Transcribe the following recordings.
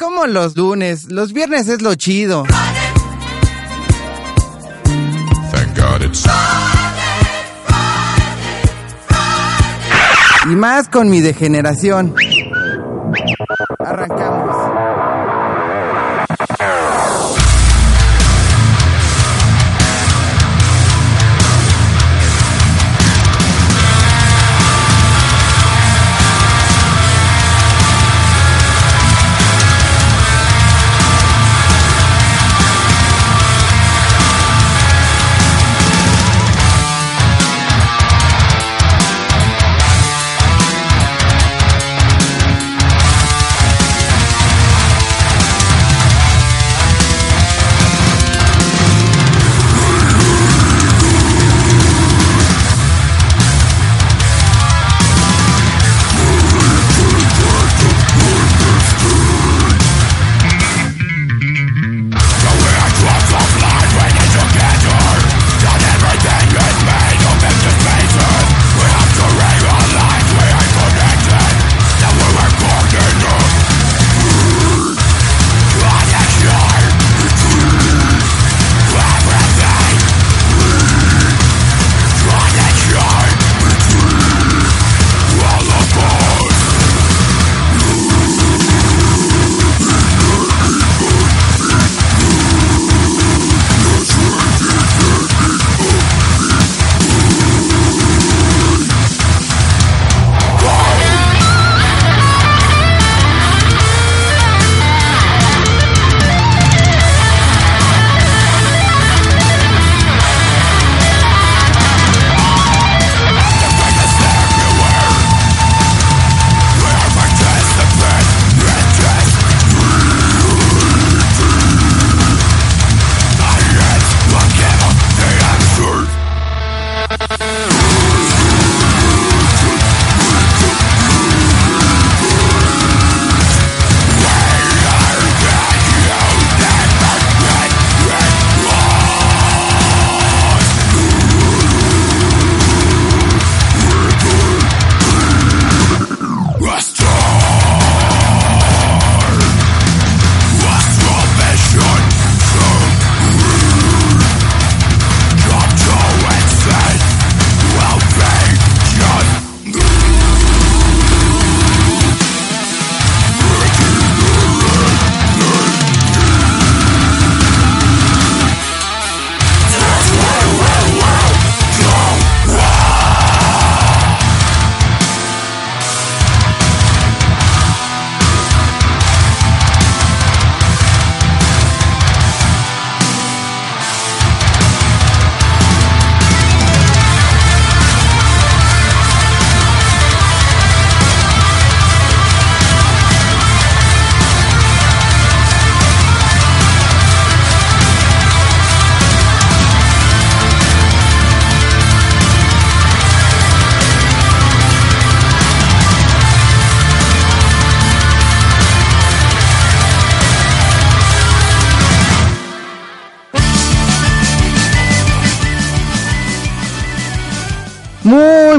Como los lunes, los viernes es lo chido. Thank God it's Y más con mi degeneración. Arrancamos.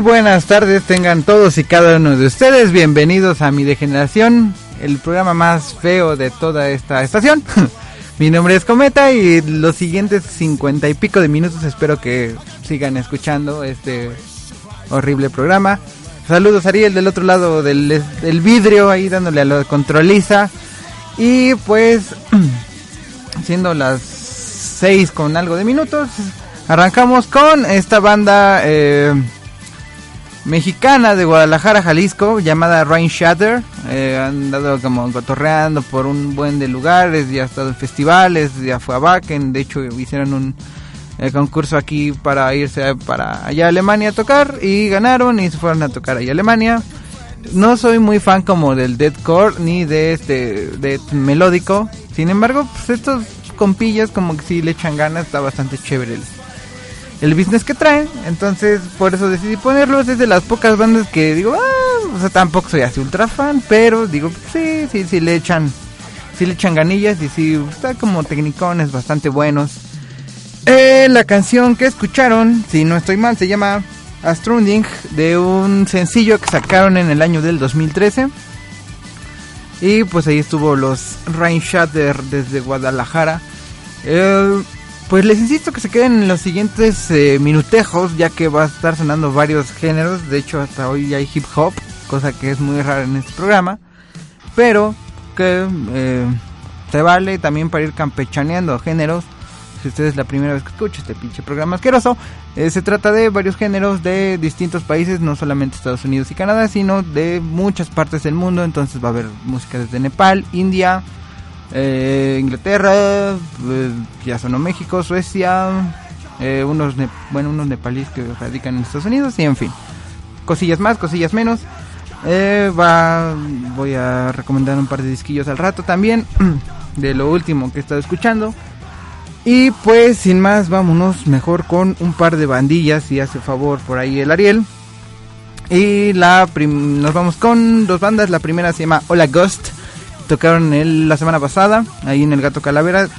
Buenas tardes, tengan todos y cada uno de ustedes bienvenidos a mi degeneración, el programa más feo de toda esta estación. mi nombre es Cometa y los siguientes cincuenta y pico de minutos espero que sigan escuchando este horrible programa. Saludos Ariel del otro lado del, del vidrio ahí dándole a la controliza. Y pues siendo las seis con algo de minutos, arrancamos con esta banda eh, mexicana de Guadalajara, Jalisco, llamada Rain Shatter. Eh, han dado como cotorreando por un buen de lugares, ya ha estado en festivales, ya fue a Wacken, de hecho hicieron un eh, concurso aquí para irse para allá a Alemania a tocar y ganaron y se fueron a tocar allá a Alemania. No soy muy fan como del deathcore ni de este death melódico. Sin embargo, pues estos compillas como que si le echan ganas, está bastante chévere el, el business que traen. Entonces, por eso decidí ponerlos. Es de las pocas bandas que digo, ah, o sea, tampoco soy así ultra fan, pero digo, sí, sí, sí le echan, sí le echan ganillas y sí, está como tecnicones bastante buenos. Eh, la canción que escucharon, si no estoy mal, se llama Astrunding, de un sencillo que sacaron en el año del 2013. Y pues ahí estuvo los Rain Shatter desde Guadalajara. Eh, pues les insisto que se queden en los siguientes eh, minutejos, ya que va a estar sonando varios géneros. De hecho, hasta hoy hay hip hop, cosa que es muy rara en este programa. Pero que eh, se vale también para ir campechaneando géneros. Si usted es la primera vez que escucha este pinche programa asqueroso, eh, se trata de varios géneros de distintos países, no solamente Estados Unidos y Canadá, sino de muchas partes del mundo. Entonces va a haber música desde Nepal, India, eh, Inglaterra, eh, ya sonó México, Suecia, eh, unos bueno unos nepalíes que radican en Estados Unidos y en fin, cosillas más, cosillas menos. Va, voy a recomendar un par de disquillos al rato también de lo último que he estado escuchando. Y pues sin más, vámonos mejor con un par de bandillas, si hace favor por ahí el Ariel. Y la nos vamos con dos bandas. La primera se llama Hola Ghost. Tocaron el- la semana pasada, ahí en el Gato Calavera.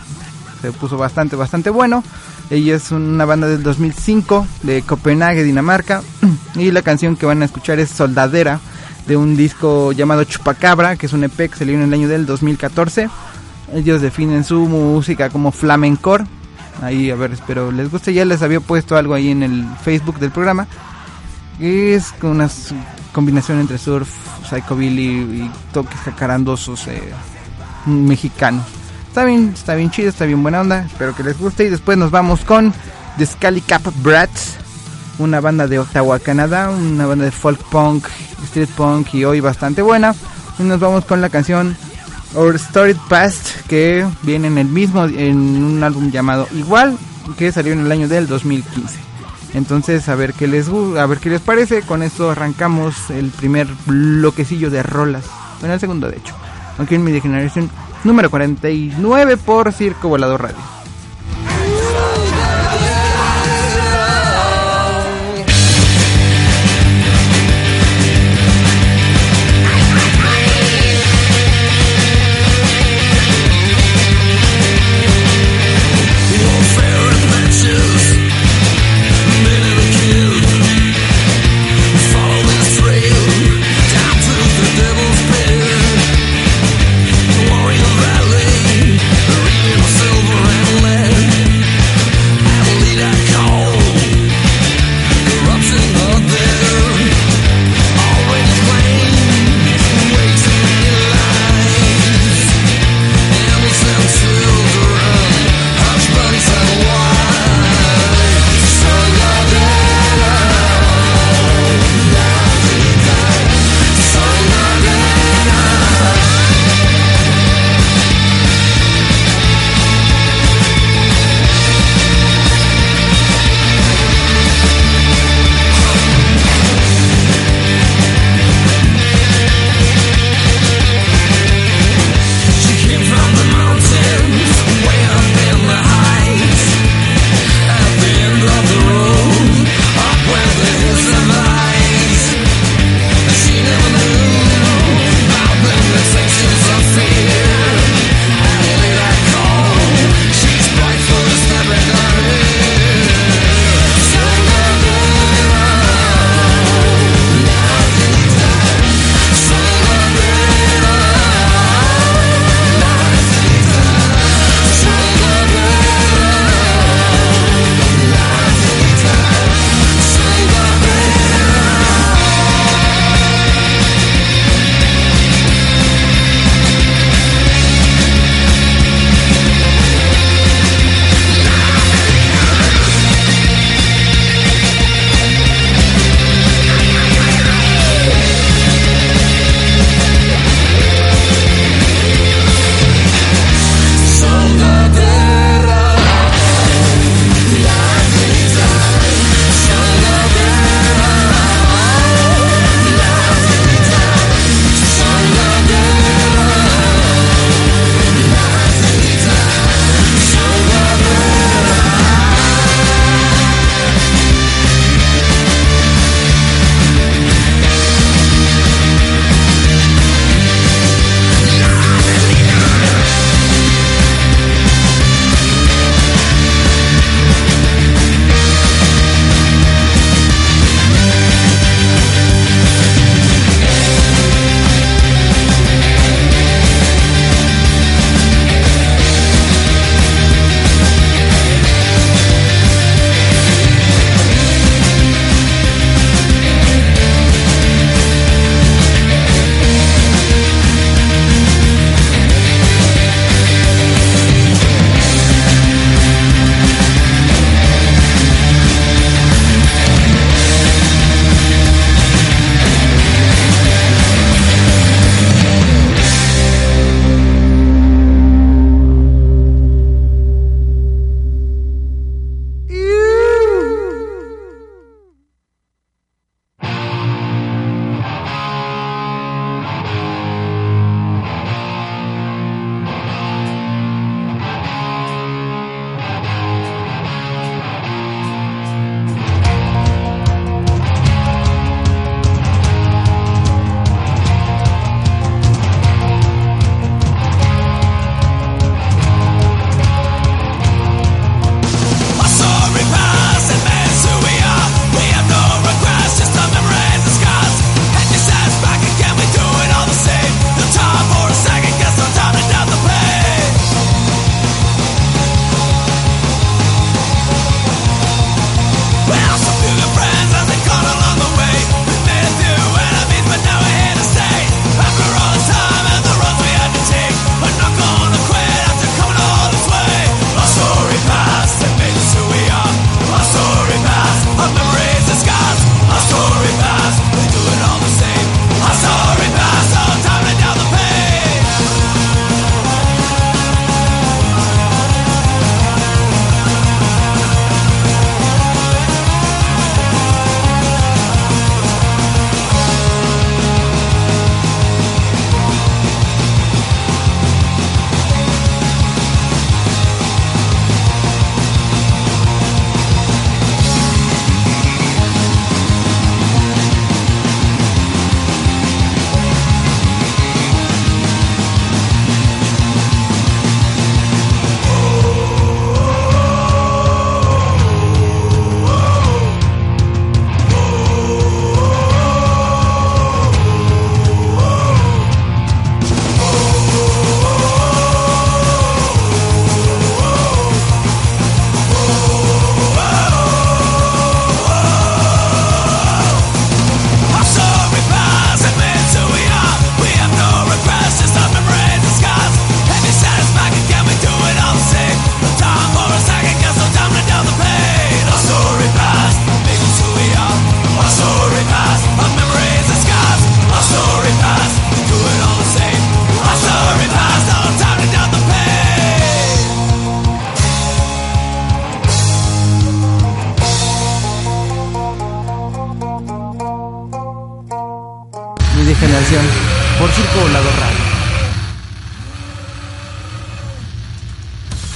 Se puso bastante, bastante bueno. Ella es una banda del 2005 de Copenhague, Dinamarca. Y la canción que van a escuchar es Soldadera, de un disco llamado Chupacabra, que es un EP que salió en el año del 2014. Ellos definen su música como flamencore. Ahí, a ver, espero les guste. Ya les había puesto algo ahí en el Facebook del programa. Es con una s- combinación entre surf, psychobilly y toques jacarandosos eh, mexicanos. Está bien, está bien chido, está bien buena onda. Espero que les guste. Y después nos vamos con The Scully Cap Brats, una banda de Ottawa, Canadá, una banda de folk punk, street punk y hoy bastante buena. Y nos vamos con la canción Our Storied Past, que viene en el mismo, en un álbum llamado Igual, que salió en el año del 2015. Entonces, a ver qué les a ver qué les parece. Con esto arrancamos el primer bloquecillo de rolas. Bueno, el segundo de hecho. Aquí en mi generación número 49 por Circo Volador Radio.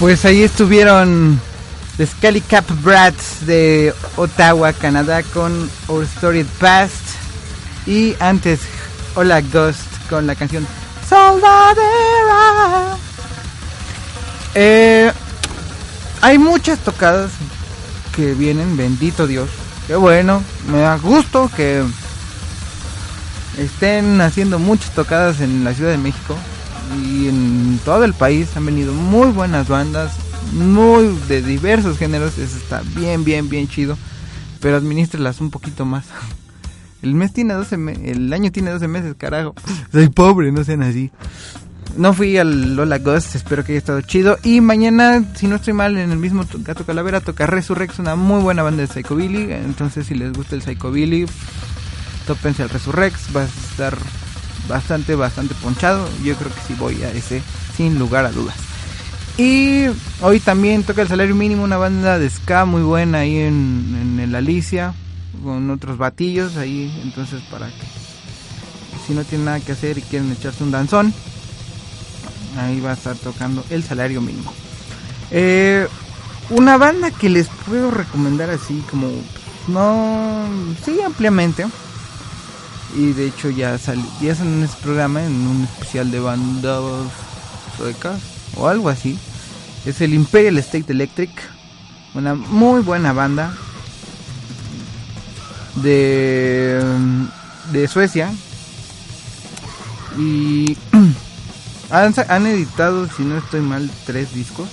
Pues ahí estuvieron The Scully Cap Brats de Ottawa, Canadá con Our Storied Past y antes Hola Ghost con la canción Soldadera. Eh, hay muchas tocadas que vienen, bendito Dios. Qué bueno, me da gusto que estén haciendo muchas tocadas en la Ciudad de México y en todo el país han venido muy buenas bandas, muy de diversos géneros, eso está bien, bien, bien chido, pero administrelas un poquito más. El mes tiene 12 me- el año tiene 12 meses, carajo. Soy pobre, no sean así. No fui al Lola Ghost, espero que haya estado chido. Y mañana, si no estoy mal, en el mismo to- Gato Calavera toca Resurrex, una muy buena banda de Psychobilly. Entonces, si les gusta el Psychobilly, tópense al Resurrex, va a estar bastante, bastante ponchado. Yo creo que sí voy a ese, sin lugar a dudas. Y hoy también toca el salario mínimo, una banda de ska muy buena ahí en, en el Alicia, con otros batillos ahí. Entonces, para que si no tienen nada que hacer y quieren echarse un danzón, ahí va a estar tocando el salario mínimo. Eh, una banda que les puedo recomendar así como no sí ampliamente y de hecho ya salió ya en este programa en un especial de bandas suecas o algo así. Es el Imperial State Electric una muy buena banda de de Suecia. Y han, han editado si no estoy mal tres discos.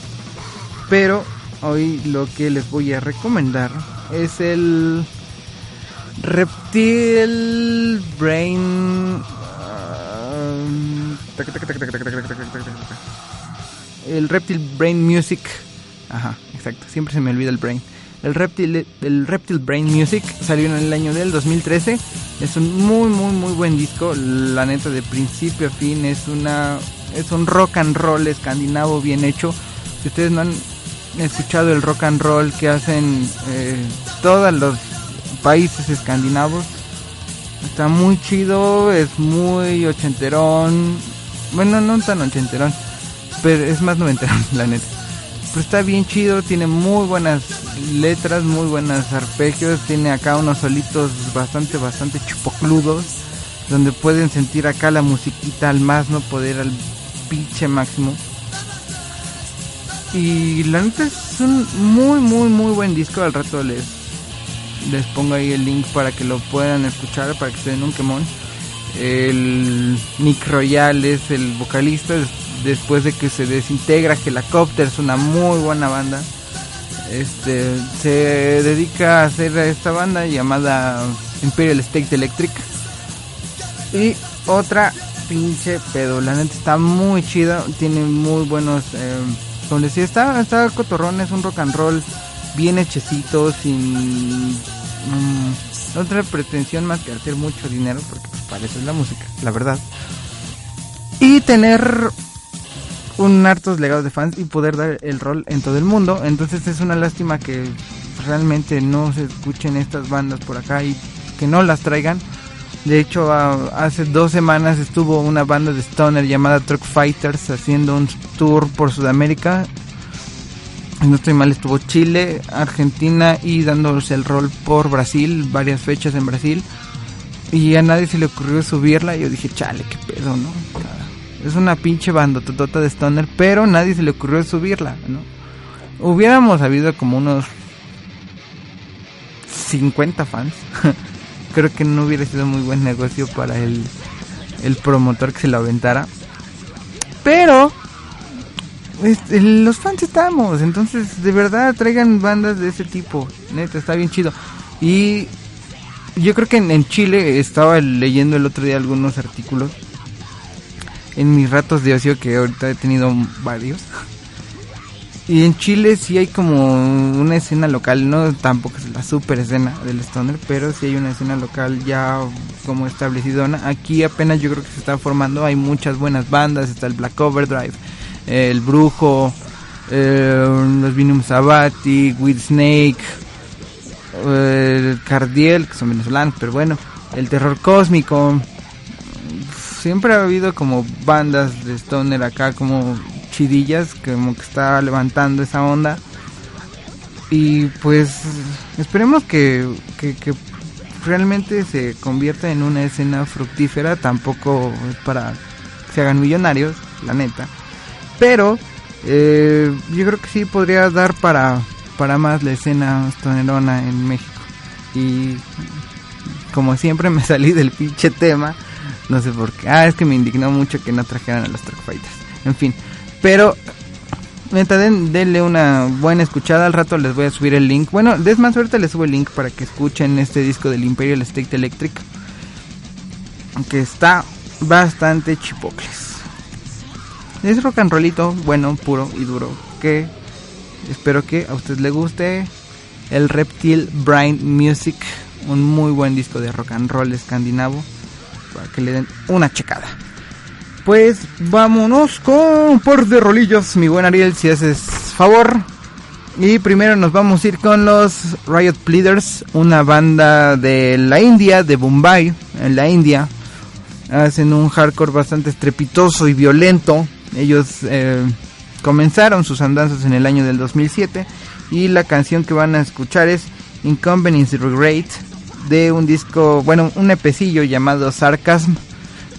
Pero hoy lo que les voy a recomendar es el Reptil Brain. Um, el Reptil Brain Music. Ajá, exacto. Siempre se me olvida el Brain. El Reptil, el Brain Music salió en el año del 2013. Es un muy, muy, muy buen disco. La neta, de principio a fin, es una es un rock and roll escandinavo bien hecho. Si ustedes no han escuchado el rock and roll que hacen eh, todas los países escandinavos. Está muy chido, es muy ochenterón. Bueno, no tan ochenterón, pero es más noventerón, la neta. Pero está bien chido, tiene muy buenas letras, muy buenos arpegios, tiene acá unos solitos bastante, bastante chupocludos, donde pueden sentir acá la musiquita al más no poder, al pinche máximo. Y la neta es un muy, muy, muy buen disco. Al rato les, les pongo ahí el link para que lo puedan escuchar, para que se den un quemón. El Nick Royal es el vocalista. des- Después de que se desintegra, Helicopter es una muy buena banda. Este se dedica a hacer esta banda llamada Imperial State Electric. Y otra pinche pedo, la neta está muy chida, tiene muy buenos, eh, como decía, está, está cotorrón, es un rock and roll bien hechecito, sin mm, otra pretensión más que hacer mucho dinero, porque pues, para eso es la música, la verdad. Y tener un hartos legados de fans y poder dar el rol en todo el mundo. Entonces es una lástima que realmente no se escuchen estas bandas por acá y que no las traigan. De hecho, hace dos semanas estuvo una banda de Stoner llamada Truck Fighters haciendo un tour por Sudamérica. No estoy mal, estuvo Chile, Argentina y dándose el rol por Brasil, varias fechas en Brasil. Y a nadie se le ocurrió subirla. Y yo dije, chale, qué pedo, ¿no? Es una pinche bandototota de Stoner, pero nadie se le ocurrió subirla, ¿no? Hubiéramos habido como unos 50 fans. Creo que no hubiera sido muy buen negocio para el, el promotor que se lo aventara. Pero este, los fans estamos, entonces de verdad traigan bandas de ese tipo. Neta, está bien chido. Y yo creo que en, Chile estaba leyendo el otro día algunos artículos en mis ratos de ocio que ahorita he tenido varios. Y en Chile sí hay como una escena local, no tampoco es la super escena del stoner, pero sí hay una escena local ya como establecidona. Aquí apenas yo creo que se está formando, hay muchas buenas bandas, está el Black Overdrive, el Brujo, eh, los Vinum Sabati, With Snake, el Cardiel, que son venezolanos, pero bueno, el Terror Cósmico, siempre ha habido como bandas de stoner acá como chidillas, como que está levantando esa onda. Y pues esperemos que, que, que realmente se convierta en una escena fructífera, tampoco para que se hagan millonarios, la neta. Pero eh, yo creo que sí podría dar para, para más la escena stonerona en México. Y como siempre me salí del pinche tema. No sé por qué. Ah, es que me indignó mucho que no trajeran a los Truck Fighters. En fin. Pero, neta, den, denle una buena escuchada. Al rato les voy a subir el link. Bueno, es más, ahorita les subo el link para que escuchen este disco del Imperial State Electric. Que está bastante chipocles. Es rock and rollito, bueno, puro y duro. Que espero que a usted le guste. El Reptile Brain Music un muy buen disco de rock and roll escandinavo para que le den una checada. Pues vámonos con un par de rolillos, mi buen Ariel, si haces favor. Y primero nos vamos a ir con los Riot Pleaders, una banda de la India, de Bombay, en la India. Hacen un hardcore bastante estrepitoso y violento. Ellos eh, comenzaron sus andanzas en el año del 2007 y la canción que van a escuchar es Inconvenience Regret de un disco, bueno, un epecillo llamado Sarcasm,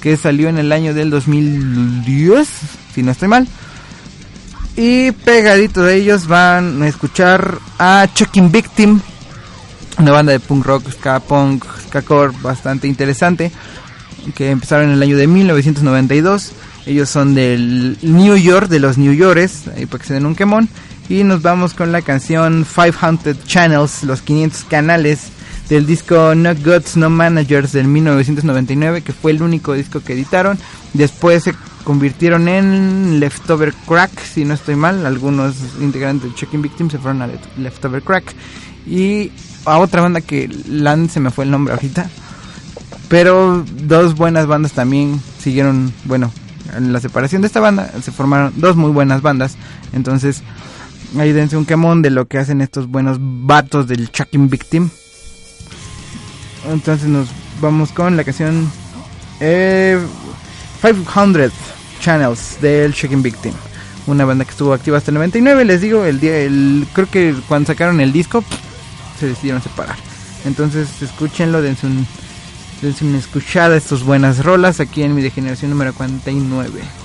que salió en el año del 2010, si no estoy mal. Y pegadito de ellos van a escuchar a Chucking Victim, una banda de punk rock, ska punk, ska core bastante interesante, que empezaron en el año de 1992. Ellos son del New York, de los New Yorkers, ahí para que se den un quemón. Y nos vamos con la canción 500 Channels, los 500 canales del disco No Gods No Managers del 1999, que fue el único disco que editaron. Después se convirtieron en Leftover Crack, si no estoy mal. Algunos integrantes de Checking Victim se fueron a Leftover Crack. Y a otra banda que Land se me fue el nombre ahorita. Pero dos buenas bandas también siguieron, bueno, en la separación de esta banda se formaron dos muy buenas bandas. Entonces, ahí dense un quemón de lo que hacen estos buenos vatos del Chucking Victim. Entonces nos vamos con la canción eh, 500 Channels del Shaking Victim. Una banda que estuvo activa hasta el 99. Les digo, el día, el, creo que cuando sacaron el disco se decidieron separar. Entonces escúchenlo, dense, un, dense una escuchada a estas buenas rolas aquí en mi degeneración número 49.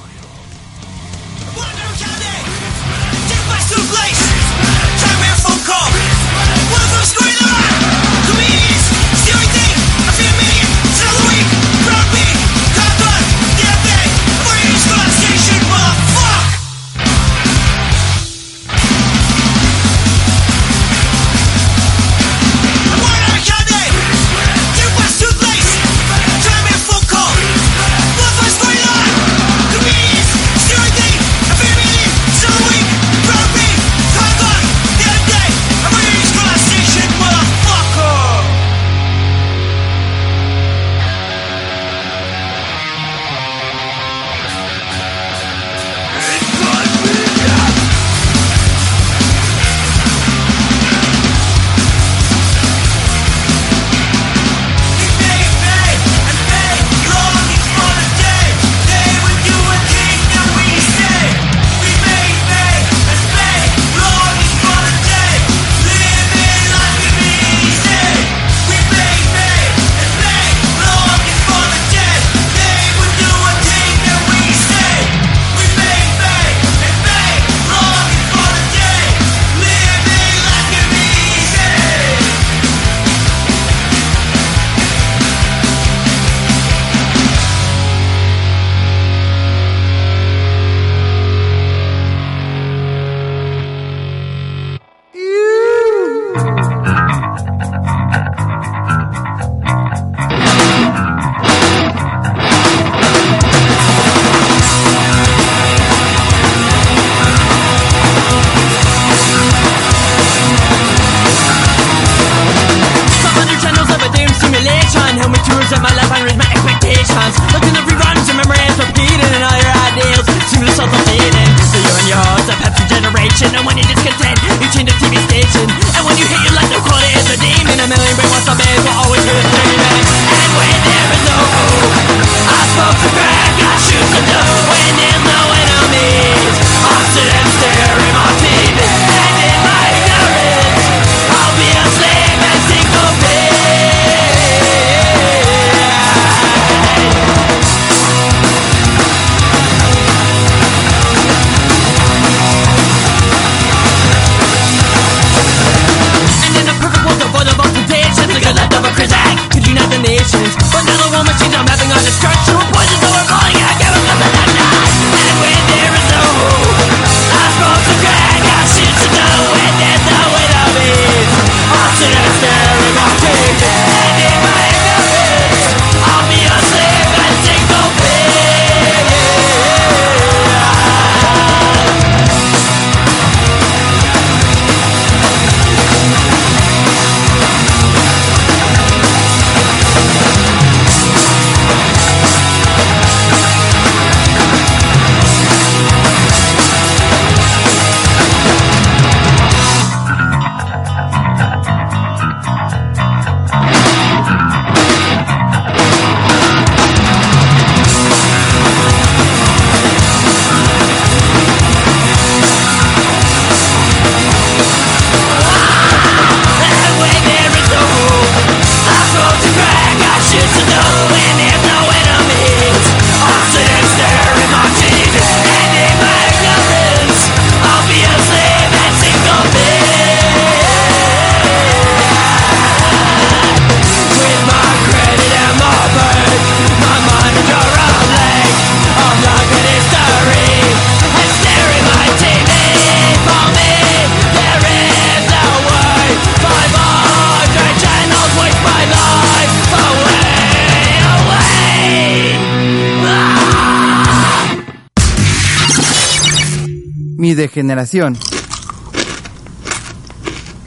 Mi degeneración.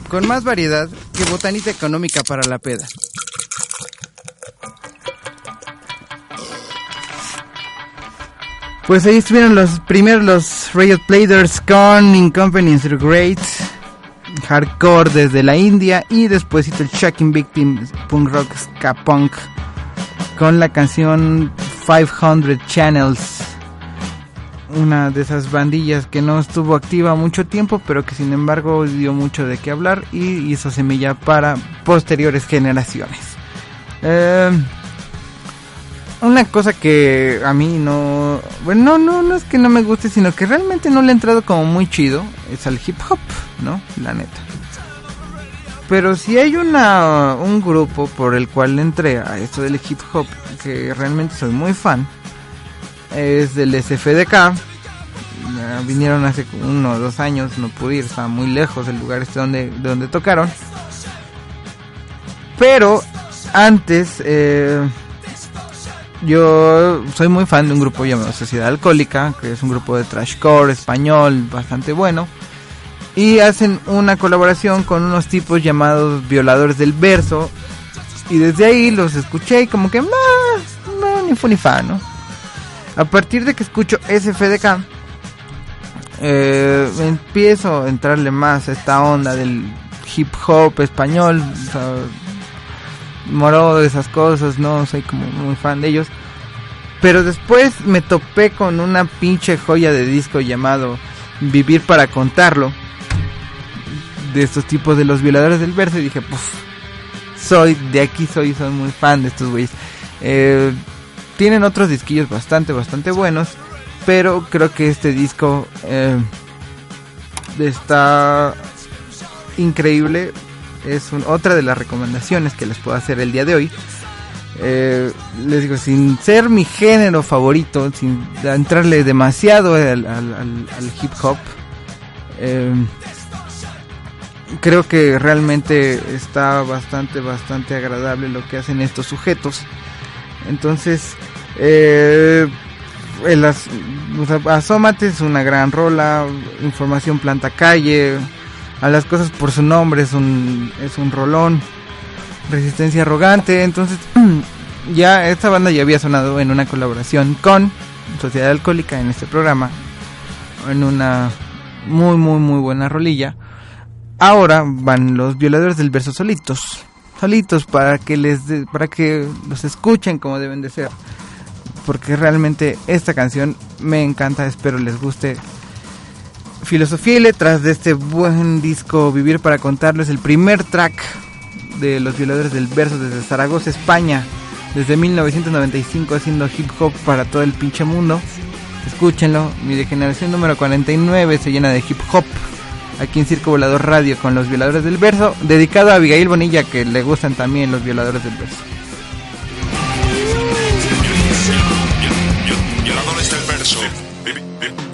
Con más variedad que botanita económica para la peda. Pues ahí estuvieron los primeros los Riot Players con Through Great Hardcore desde la India y después el Shocking Victim Punk Rock Ska Punk con la canción 500 Channels una de esas bandillas que no estuvo activa mucho tiempo, pero que sin embargo dio mucho de qué hablar y hizo semilla para posteriores generaciones. Eh, una cosa que a mí no, bueno, no, no, es que no me guste, sino que realmente no le ha entrado como muy chido, es al hip hop, ¿no? La neta. Pero si hay una, un grupo por el cual le entré a esto del hip hop, que realmente soy muy fan, es del SFDK. Vinieron hace uno o dos años, no pude ir, estaba muy lejos del lugar este donde, donde tocaron. Pero antes, eh, yo soy muy fan de un grupo llamado Sociedad Alcohólica, que es un grupo de trashcore español bastante bueno. Y hacen una colaboración con unos tipos llamados Violadores del Verso. Y desde ahí los escuché y como que, no, ni fue ni fan, ¿no? A partir de que escucho SFDK, eh, empiezo a entrarle más a esta onda del hip hop español, o moro de esas cosas, no soy como muy fan de ellos. Pero después me topé con una pinche joya de disco llamado Vivir para contarlo. De estos tipos de los violadores del verso y dije, puff, soy de aquí, soy, soy muy fan de estos güeyes. Eh, tienen otros disquillos bastante, bastante buenos. Pero creo que este disco eh, está increíble. Es otra de las recomendaciones que les puedo hacer el día de hoy. Eh, les digo, sin ser mi género favorito, sin entrarle demasiado al, hip hop, eh, creo que realmente está bastante, bastante agradable lo que hacen estos sujetos. Entonces, eh, el as, Asómate es una gran rola, información planta calle, a las cosas por su nombre es un, es un rolón, resistencia arrogante, entonces ya esta banda ya había sonado en una colaboración con Sociedad Alcohólica en este programa, en una muy muy muy buena rolilla. Ahora van los violadores del verso solitos, solitos para que les para que los escuchen como deben de ser porque realmente esta canción me encanta, espero les guste. Filosofía y letras de este buen disco Vivir para contarles el primer track de los violadores del verso desde Zaragoza, España, desde 1995 haciendo hip hop para todo el pinche mundo. Escúchenlo, mi degeneración número 49 se llena de hip hop. Aquí en Circo Volador Radio con los violadores del verso, dedicado a Abigail Bonilla que le gustan también los violadores del verso.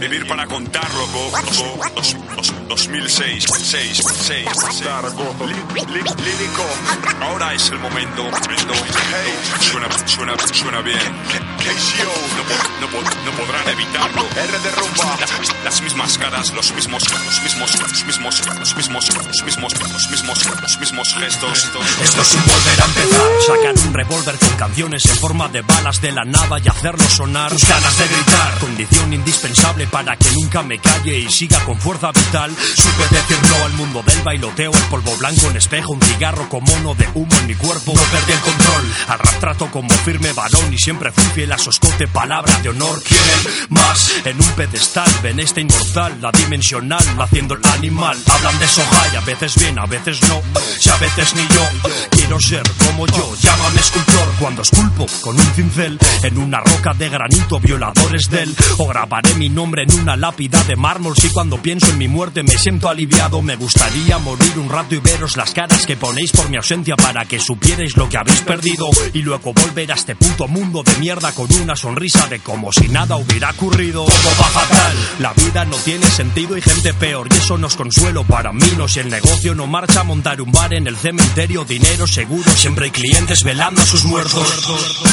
Vivir para contarlo, go, 2006, 6, 6, lírico. Ahora es el momento. Suena, suena, suena bien. No, no, no podrán evitarlo. R de rumba. Las, mismas caras, los mismos, los mismos, los mismos, los mismos, los mismos, los mismos, los mismos gestos. Esto es un volver a empezar. Sacar un revólver con canciones en forma de balas de la nada y hacerlo sonar. Tus ganas de gritar. Condición indispensable para que nunca me calle y siga con fuerza vital. Supe decir no al mundo del bailoteo, el polvo blanco en espejo, un cigarro con mono de humo en mi cuerpo. No perdí el control, al rap trato como firme varón y siempre fui fiel a su escote, palabra de honor. Quieren más en un pedestal, ven esta inmortal, la dimensional, haciendo el animal. Hablan de soja y a veces bien, a veces no, si a veces ni yo. Quiero ser como yo, llámame escultor cuando esculpo con un cincel en una roca de granito, violadores del. O grabaré mi nombre en una lápida de mármol. Si cuando pienso en mi muerte me siento aliviado, me gustaría morir un rato y veros las caras que ponéis por mi ausencia para que supierais lo que habéis perdido y luego volver a este puto mundo de mierda con una sonrisa de como si nada hubiera ocurrido. Todo va la vida no tiene sentido y gente peor y eso no es consuelo para mí. No si el negocio no marcha, montar un bar en el cementerio, dinero seguro, siempre hay clientes velando a sus muertos.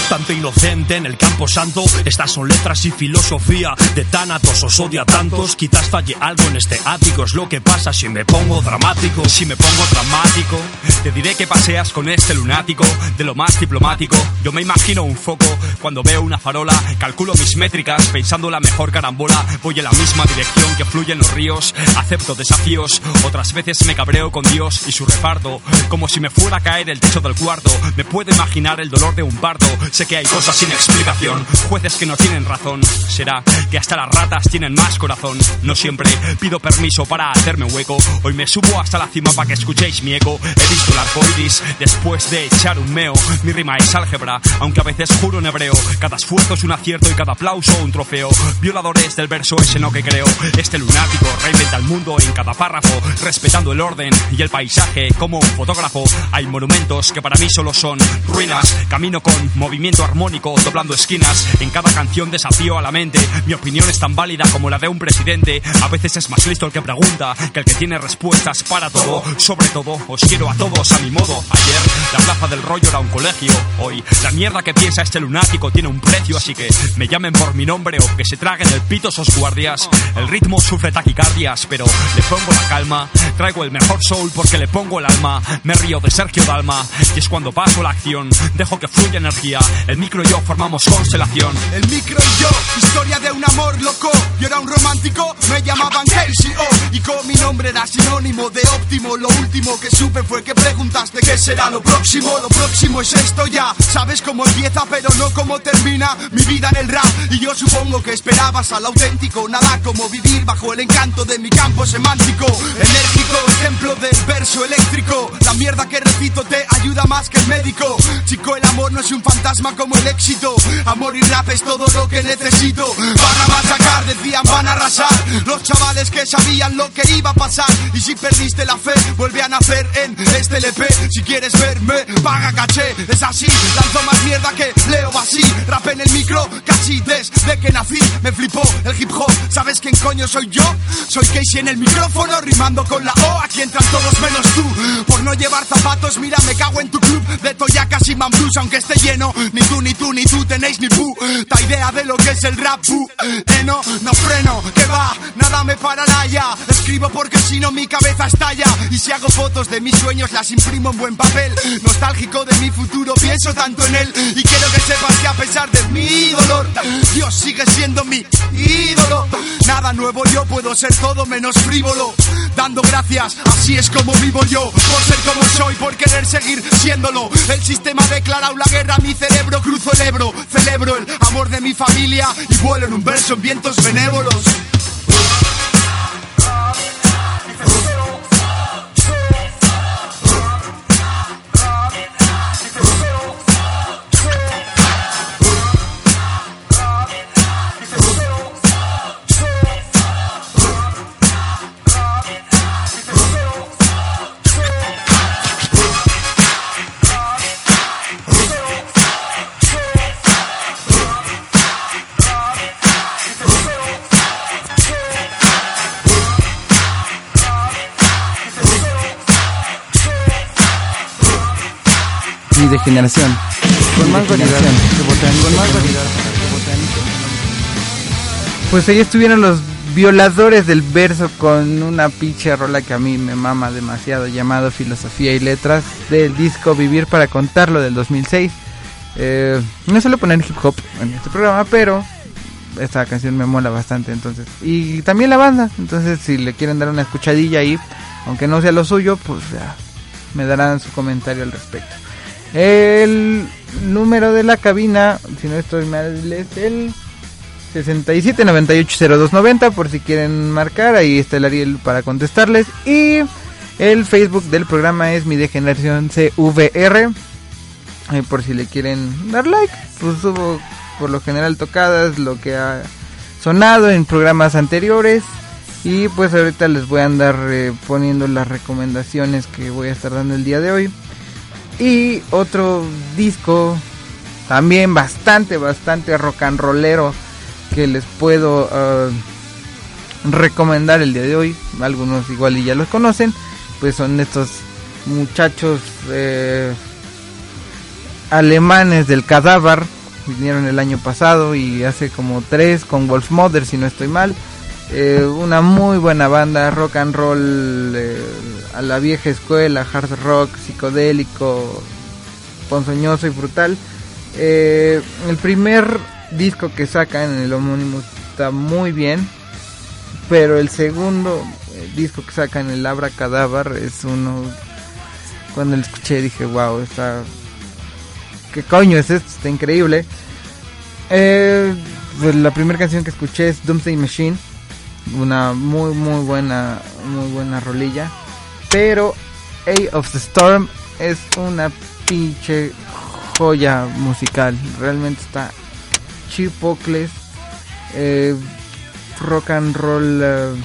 Tanto inocente en el campo santo, estas son letras y filosofía de Thanatos os odia tantos Quizás falle algo en este ático. Es lo que pasa si me pongo dramático Si me pongo dramático. Te diré que paseas con este lunático De lo más diplomático. Yo me imagino un foco Cuando veo una farola. Calculo mis métricas Pensando la mejor carambola. Voy en la misma dirección que fluyen los ríos. Acepto desafíos Otras veces me cabreo con Dios y su reparto. Como si me fuera a caer el techo del cuarto. Me puedo imaginar el dolor de un parto. Sé que hay cosas sin explicación. Jueces que no tienen razón. Será que hasta las ratas tienen más corazón. No siempre pido permiso para hacerme hueco. Hoy me subo hasta la cima para que escuchéis mi eco. He visto el arco iris después de echar un meo. Mi rima es álgebra, aunque a veces juro en hebreo. Cada esfuerzo es un acierto y cada aplauso un trofeo. Violadores del verso ese no que creo. Este lunático reinventa el mundo en cada párrafo Respetando el orden y el paisaje como un fotógrafo. Hay monumentos que para mí solo son ruinas. Camino con movimiento armónico doblando esquinas. En cada canción desafío a la mente. Mi opinión es tan válida como la de un presidente. A veces es más listo el que pregunta Que el que tiene respuestas para todo. Sobre todo os quiero a todos a mi modo. Ayer la plaza del rollo era un colegio. Hoy la mierda que piensa este lunático tiene un precio. Así que me llamen por mi nombre o que se traguen el pito esos guardias. El ritmo sufre taquicardias pero le pongo la calma. Traigo el mejor soul porque le pongo el alma. Me río de Sergio Dalma Y es cuando paso la acción. Dejo que fluya energía. El micro y yo formamos constelación. El micro y yo, historia de un amor loco. Yo era un romántico, me llamaban KCO. Y con mi nombre era sinónimo de óptimo. Lo último que supe fue que preguntaste qué será lo próximo. Lo próximo es esto ya. Sabes cómo empieza, pero no cómo termina mi vida en el rap. Y yo supongo que esperabas al auténtico. Nada como vivir bajo el encanto de mi campo semántico. Enérgico, ejemplo del verso eléctrico. La mierda que recito te ayuda más que el médico. Chico, el amor no es un fantasma como el éxito. Amor y rap es todo lo que necesito. Van a machacar, decían, van a arrasar. Los chavales que sabían lo que iba a pasar. Y si perdiste la fe, vuelve a nacer en este LP. Si quieres verme, paga caché. Es así, lanzo más mierda que Leo Basí. Rap en el micro, casi desde que nací. Me flipó el hip hop. ¿Sabes quién coño soy yo? Soy Casey en el micrófono, rimando con la O. Aquí entran todos menos tú. Por no llevar zapatos, mira, me cago en tu club de toyacas y mambrus. Aunque esté lleno, ni tú, ni tú, ni tú tenéis ni puta idea de lo que es el rap. pu. Eh, no, no freno, que va, nada me parará ya. Escribo porque si no mi cabeza estalla. Y si hago fotos de mis sueños, las imprimo en buen papel. Nostálgico de mi futuro, pienso tanto en él. Y quiero que sepas que a pesar de mi dolor, Dios sigue siendo mi ídolo. Nada nuevo, yo puedo ser todo menos frívolo. Dando gracias, así es como vivo yo. Por ser como soy, por querer seguir siéndolo. El sistema ha declarado la guerra mi cerebro, cruzo el Ebro. Celebro el amor de mi familia y vuelo en un verso en vientos benévolos. Mi degeneración. Con más variedad. Con más variedad. Pues ahí estuvieron los violadores del verso con una pinche rola que a mí me mama demasiado llamado Filosofía y Letras del disco Vivir para Contarlo del 2006. Eh, no suelo poner hip hop en este programa, pero esta canción me mola bastante entonces. Y también la banda, entonces si le quieren dar una escuchadilla ahí, aunque no sea lo suyo, pues ya me darán su comentario al respecto. El número de la cabina, si no estoy mal, es el 67980290 por si quieren marcar, ahí está el Ariel para contestarles. Y el Facebook del programa es mi degeneración CVR. eh, por si le quieren dar like, pues subo por lo general tocadas, lo que ha sonado en programas anteriores. Y pues ahorita les voy a andar eh, poniendo las recomendaciones que voy a estar dando el día de hoy. Y otro disco también bastante, bastante rock and rollero que les puedo ah, recomendar el día de hoy. Algunos igual y ya los conocen. Pues son estos muchachos eh, alemanes del cadáver vinieron el año pasado y hace como tres con Wolf Mother, si no estoy mal. Eh, una muy buena banda, rock and roll eh, a la vieja escuela, hard rock, psicodélico, ponzoñoso y brutal. Eh, el primer disco que sacan en el homónimo está muy bien, pero el segundo eh, disco que sacan, el Abra Cadáver, es uno. Cuando lo escuché dije, wow, está. ¿Qué coño es esto? Está increíble. Pues la primera canción que escuché es Doomsday Machine, una muy, muy buena, muy buena rolilla. Pero A of the Storm es una pinche joya musical. Realmente está chipocles. Eh, rock and roll. eh,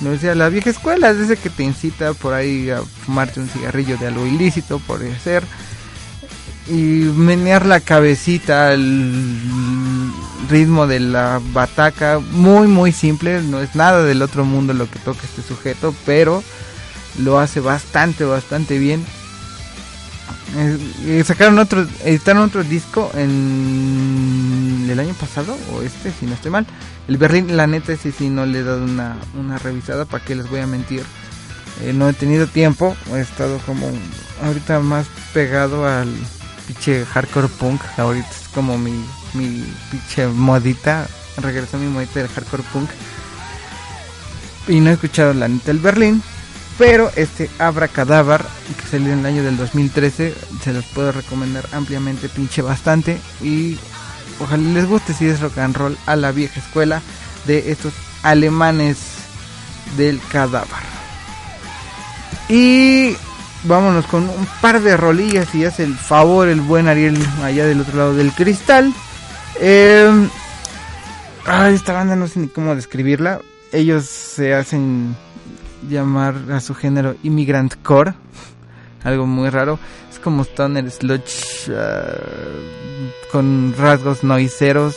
no decía la vieja escuela, es ese que te incita por ahí a fumarte un cigarrillo de algo ilícito, por ser. Y menear la cabecita al ritmo de la bataca. Muy, muy simple. No es nada del otro mundo lo que toca este sujeto, pero lo hace bastante, bastante bien. Eh, eh, sacaron otro, editaron otro disco en el año pasado, o este, si no estoy mal. El Berlín, la neta, ese sí no le he dado una, una revisada, ¿para qué les voy a mentir? Eh, no he tenido tiempo, he estado como ahorita más pegado al pinche hardcore punk. Ahorita es como mi, mi pinche modita, regresó mi modita del hardcore punk. Y no he escuchado la neta el Berlín, pero este Abra Cadáver, que salió en el año del 2013, se los puedo recomendar ampliamente, pinche bastante. Y ojalá les guste si es rock and roll a la vieja escuela de estos alemanes del cadáver. Y vámonos con un par de rolillas y hace el favor el buen Ariel allá del otro lado del cristal. Eh, esta banda no sé ni cómo describirla. Ellos se hacen llamar a su género Immigrant Core. Algo muy raro. Es como Stoner Sludge ah, con rasgos noiseros.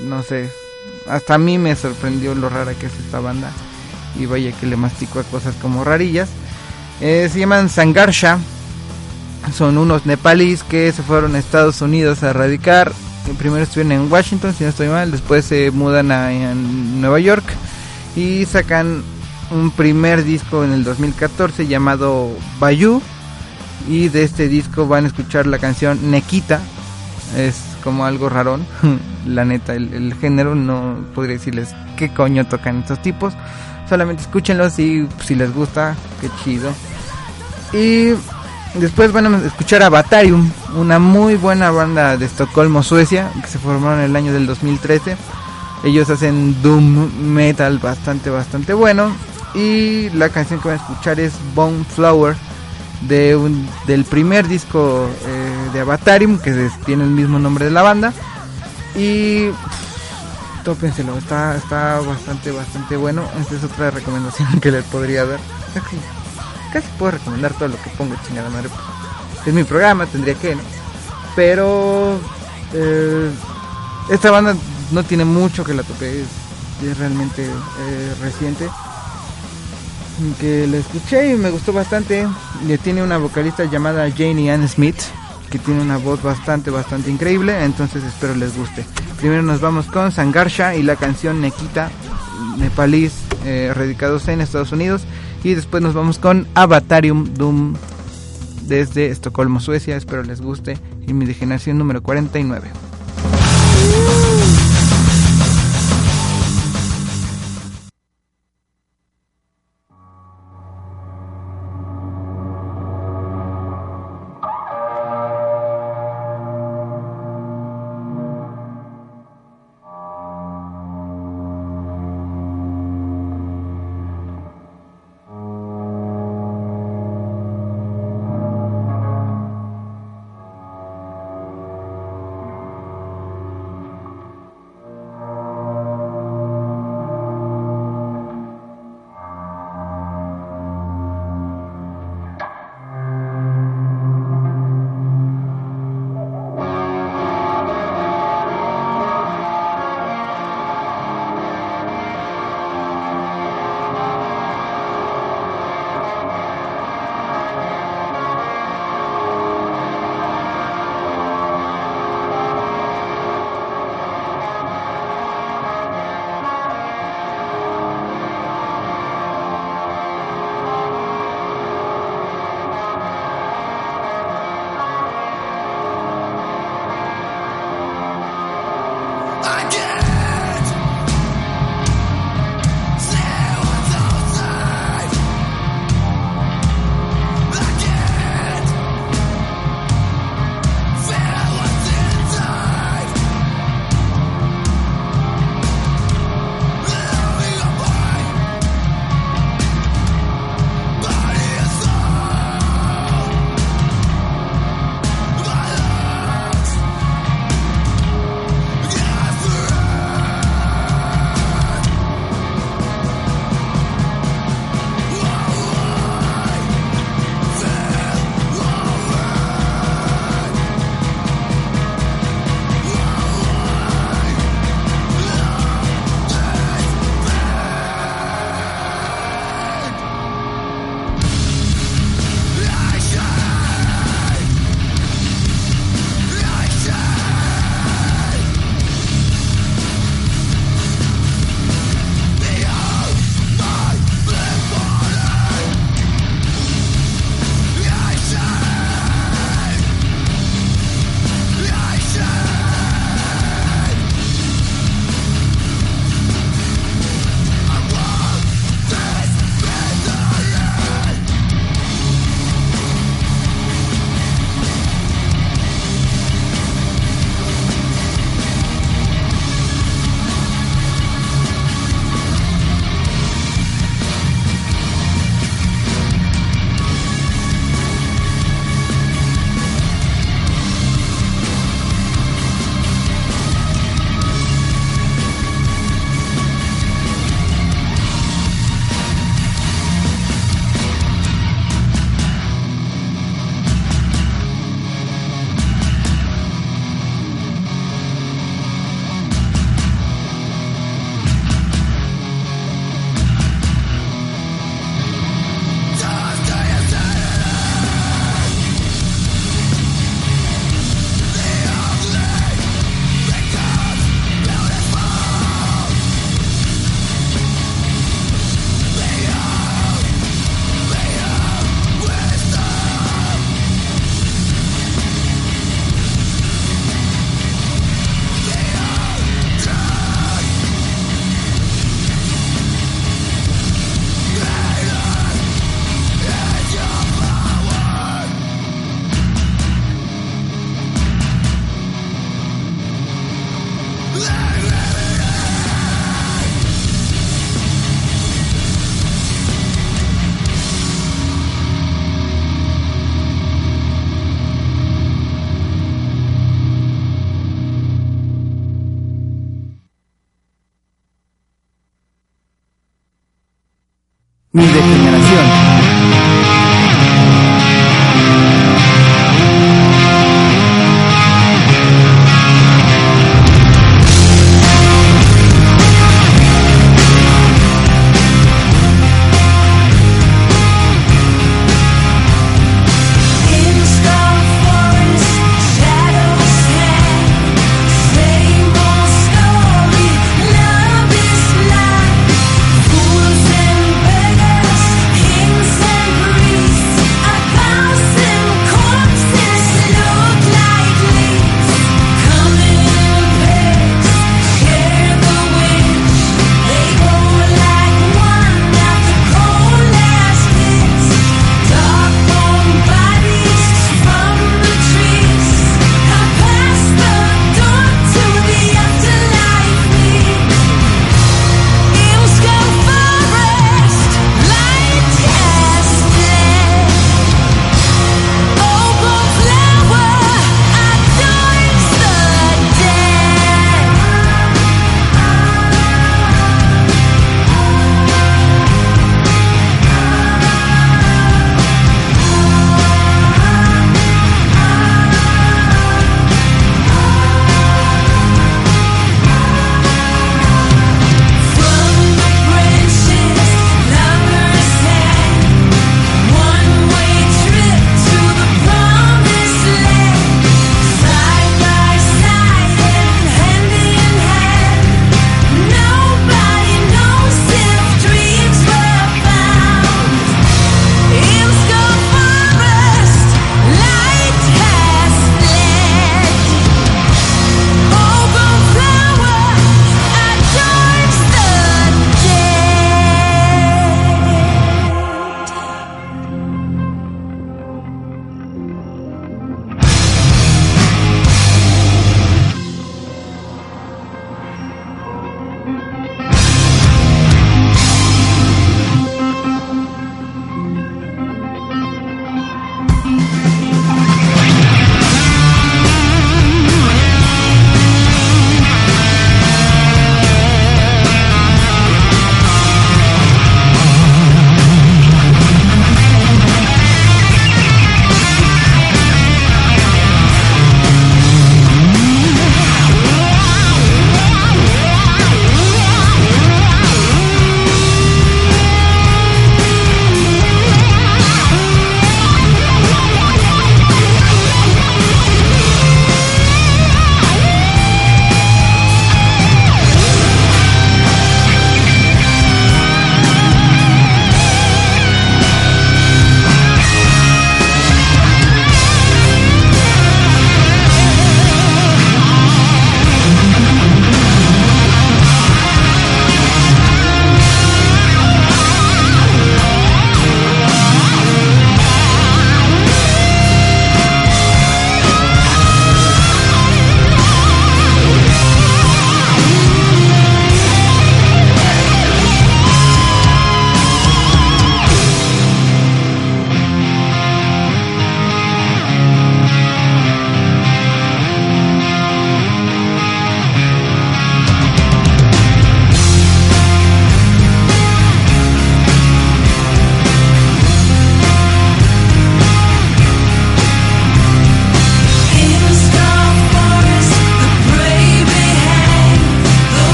No sé. Hasta a mí me sorprendió lo rara que es esta banda. Y vaya que le mastico a cosas como rarillas. Eh, se llaman Sangarsha. Son unos nepalíes que se fueron a Estados Unidos a radicar. Primero estuvieron en Washington, si no estoy mal. Después se mudan a, Nueva York. Y sacan un primer disco en el 2014 llamado Bayou. Y de este disco van a escuchar la canción Nekita. Es como algo rarón. la neta, el, el género no podría decirles qué coño tocan estos tipos. Solamente escúchenlos y si les gusta, qué chido. Y después van a escuchar a Batarium, una muy buena banda de Estocolmo, Suecia, que se formaron en el año del 2013. Ellos hacen doom metal bastante, bastante bueno. Y la canción que van a escuchar es Bone Flower, de un, del primer disco eh, de Avatarium, que tiene el mismo nombre de la banda. Y tópenselo, está, está bastante, bastante bueno. Esta es otra recomendación que les podría dar. Casi, casi puedo recomendar todo lo que pongo, chingada madre. Es mi programa, tendría que, ¿no? Pero eh, esta banda no tiene mucho que la tope, es, es realmente eh, reciente. Que la escuché y me gustó bastante. Y tiene una vocalista llamada Janie Ann Smith, que tiene una voz bastante, bastante increíble. Entonces espero les guste. Primero nos vamos con Sangarsha y la canción Nekita, nepalís, eh, radicados en Estados Unidos. Y después nos vamos con Avatarium Doom desde Estocolmo, Suecia. Espero les guste. Y mi generación número 49.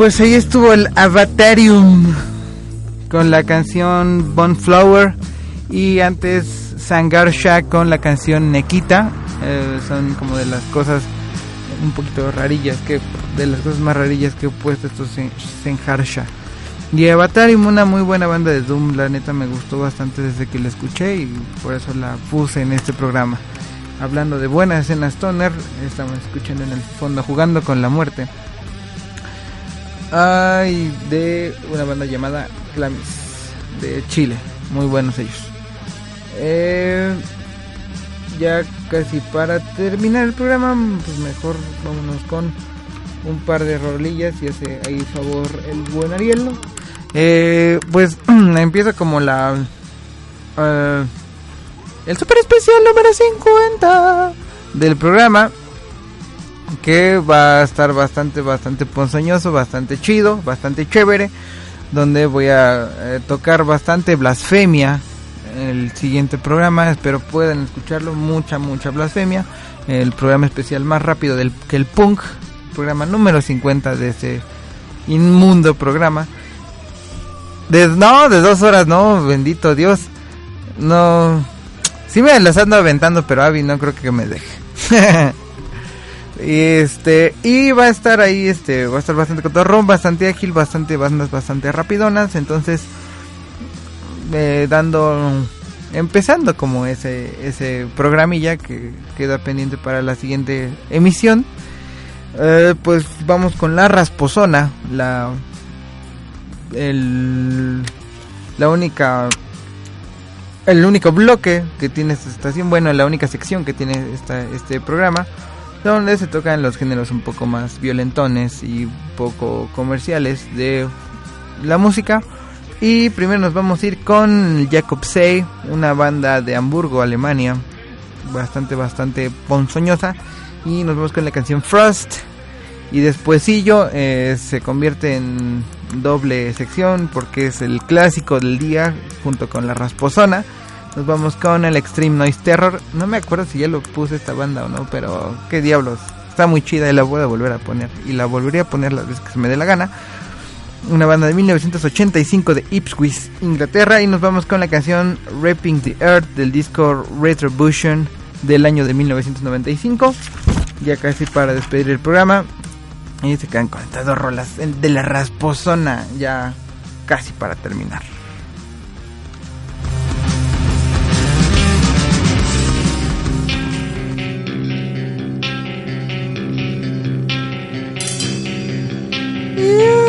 Pues ahí estuvo el Avatarium con la canción Bonflower y antes Sangarsha con la canción Nekita. Eh, son como de las cosas un poquito rarillas que de las cosas más rarillas que he puesto estos Sangarsha. Y Avatarium, una muy buena banda de Doom, la neta me gustó bastante desde que la escuché y por eso la puse en este programa. Hablando de buenas escenas Stoner, estamos escuchando en el fondo Jugando con la Muerte. Ay, de una banda llamada Clamis, de Chile. Muy buenos ellos. Eh, ya casi para terminar el programa, pues mejor vámonos con un par de rolillas y hace ahí favor el buen Ariel. Eh, pues empieza como la... eh, el super especial número 50 del programa que va a estar bastante bastante ponzoñoso, bastante chido, bastante chévere, donde voy a eh, tocar bastante blasfemia el siguiente programa, espero puedan escucharlo, mucha mucha blasfemia, el programa especial más rápido del que el punk, programa número 50 de este inmundo programa. De, no, de dos horas, no, bendito Dios. No, sí me las ando aventando, pero Avi no creo que me deje. este, y va a estar ahí, este, va a estar bastante cotorrón, bastante ágil, bastante bandas, bastante rapidonas, entonces, eh, dando, empezando como ese, ese programilla que queda pendiente para la siguiente emisión. Eh, pues vamos con la rasposona, la el la única el único bloque que tiene esta estación, bueno, la única sección que tiene esta, este programa, donde se tocan los géneros un poco más violentones y poco comerciales de la música. Y primero nos vamos a ir con Jacob Say, una banda de Hamburgo, Alemania, bastante, bastante ponzoñosa. Y nos vamos con la canción Frost. Y despuesillo eh, se convierte en doble sección porque es el clásico del día junto con la rasposona. Nos vamos con el Extreme Noise Terror. No me acuerdo si ya lo puse esta banda o no, pero qué diablos. Está muy chida y la voy a volver a poner. Y la volvería a poner las veces que se me dé la gana. Una banda de 1985 de Ipswich, Inglaterra. Y nos vamos con la canción Rapping the Earth del disco Retribution del año de 1995. Ya casi para despedir el programa. Y se quedan con estas dos rolas de la rasposona ya casi para terminar. Mi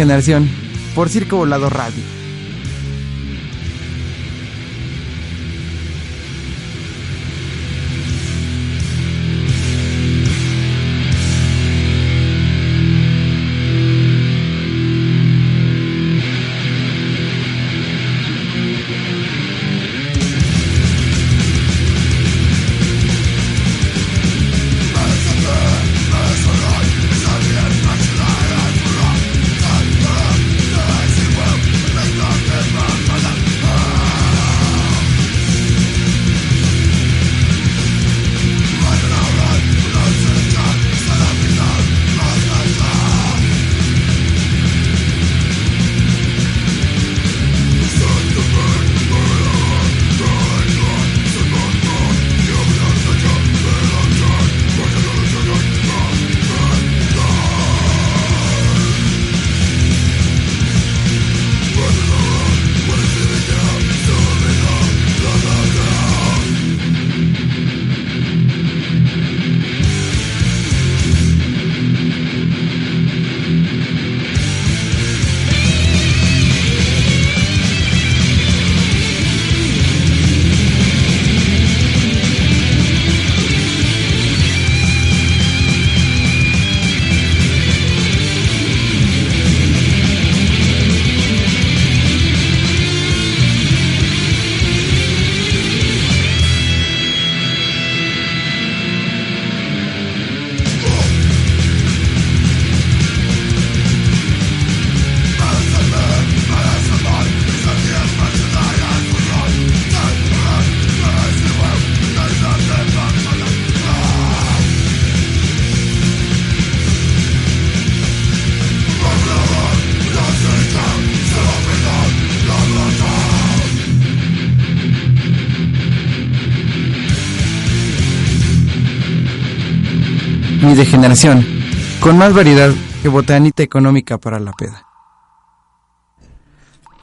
degeneración por Circo Volado Radio. Mi degeneración, con más variedad que botanita económica para la peda.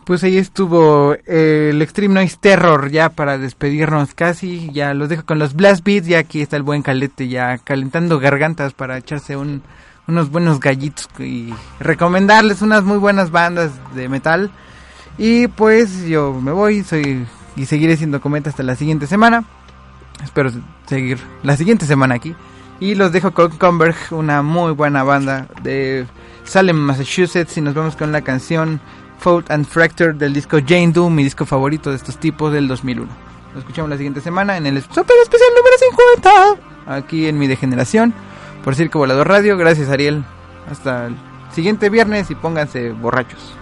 Pues ahí estuvo eh, el Extreme Noise Terror ya para despedirnos casi. Ya los dejo con los Blast Beats. Ya aquí está el buen Calete ya calentando gargantas para echarse un, unos buenos gallitos y recomendarles unas muy buenas bandas de metal. Y pues yo me voy soy y seguiré siendo cometa hasta la siguiente semana. Espero seguir la siguiente semana aquí. Y los dejo con Converge, una muy buena banda de Salem, Massachusetts. Y nos vemos con la canción Fault and Fracture del disco Jane Doe, mi disco favorito de estos tipos del 2001. Lo escuchamos la siguiente semana en el super especial número 50. Aquí en mi degeneración. Por Circo Volador Radio. Gracias, Ariel. Hasta el siguiente viernes y pónganse borrachos.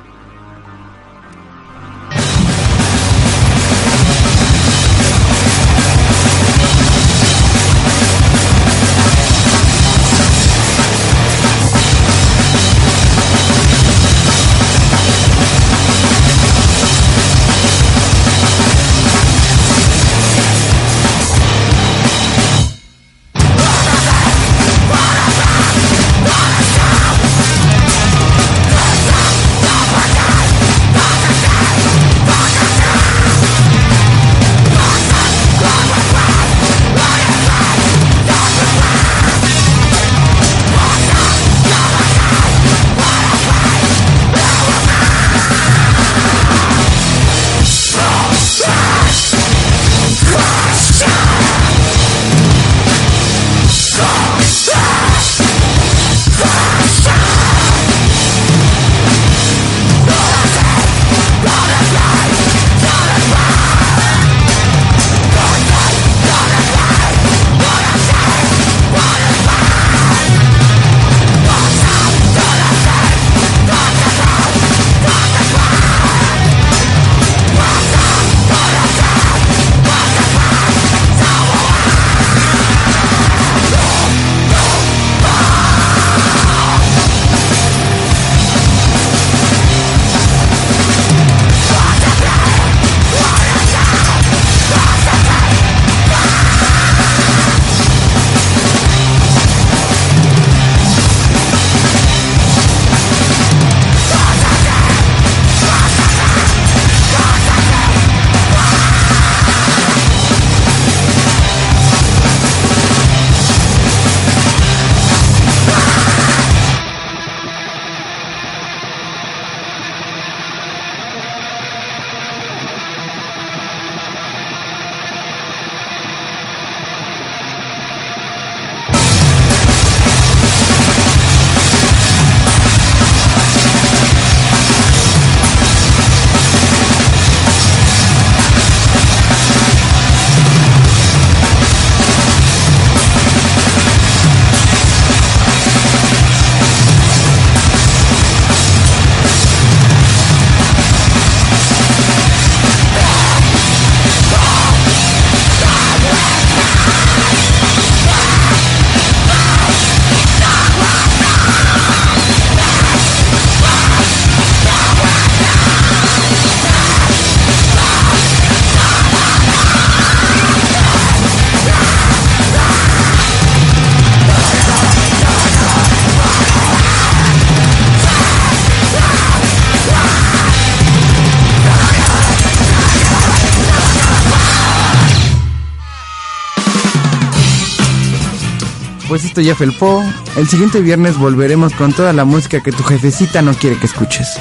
Esto ya felpó. El siguiente viernes volveremos con toda la música que tu jefecita no quiere que escuches.